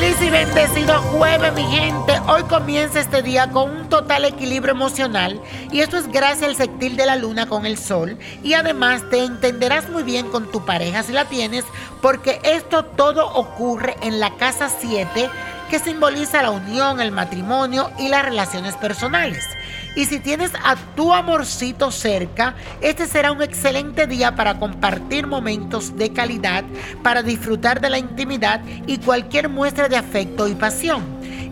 bendecido jueves, mi gente. Hoy comienza este día con un total equilibrio emocional y esto es gracias al sextil de la luna con el sol y además te entenderás muy bien con tu pareja si la tienes porque esto todo ocurre en la casa 7 que simboliza la unión, el matrimonio y las relaciones personales. Y si tienes a tu amorcito cerca, este será un excelente día para compartir momentos de calidad, para disfrutar de la intimidad y cualquier muestra de afecto y pasión.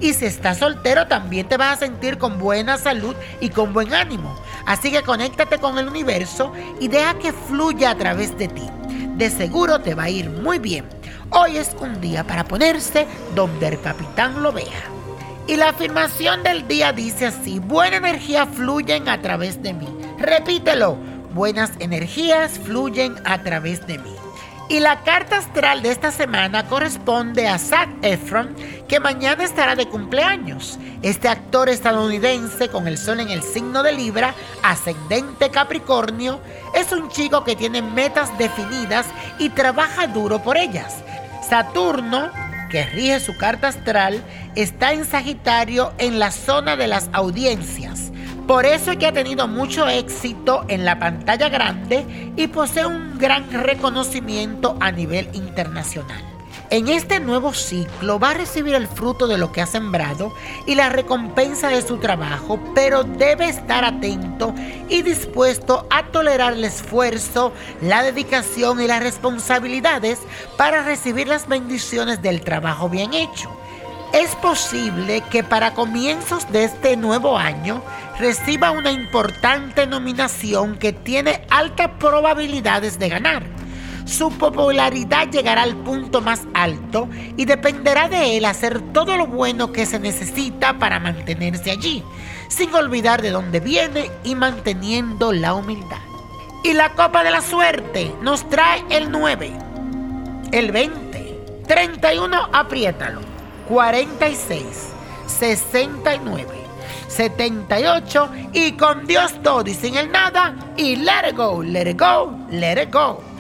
Y si estás soltero, también te vas a sentir con buena salud y con buen ánimo. Así que conéctate con el universo y deja que fluya a través de ti. De seguro te va a ir muy bien. Hoy es un día para ponerse donde el capitán lo vea. Y la afirmación del día dice así, buena energía fluyen a través de mí. Repítelo, buenas energías fluyen a través de mí. Y la carta astral de esta semana corresponde a Zac Efron, que mañana estará de cumpleaños. Este actor estadounidense con el sol en el signo de Libra, ascendente Capricornio, es un chico que tiene metas definidas y trabaja duro por ellas. Saturno que rige su carta astral, está en Sagitario en la zona de las audiencias. Por eso es que ha tenido mucho éxito en la pantalla grande y posee un gran reconocimiento a nivel internacional. En este nuevo ciclo va a recibir el fruto de lo que ha sembrado y la recompensa de su trabajo, pero debe estar atento y dispuesto a tolerar el esfuerzo, la dedicación y las responsabilidades para recibir las bendiciones del trabajo bien hecho. Es posible que para comienzos de este nuevo año reciba una importante nominación que tiene altas probabilidades de ganar su popularidad llegará al punto más alto y dependerá de él hacer todo lo bueno que se necesita para mantenerse allí, sin olvidar de dónde viene y manteniendo la humildad. Y la copa de la suerte nos trae el 9, el 20, 31, apriétalo, 46, 69. 78 y con Dios todo y sin el nada y let it go, let it go, let it go.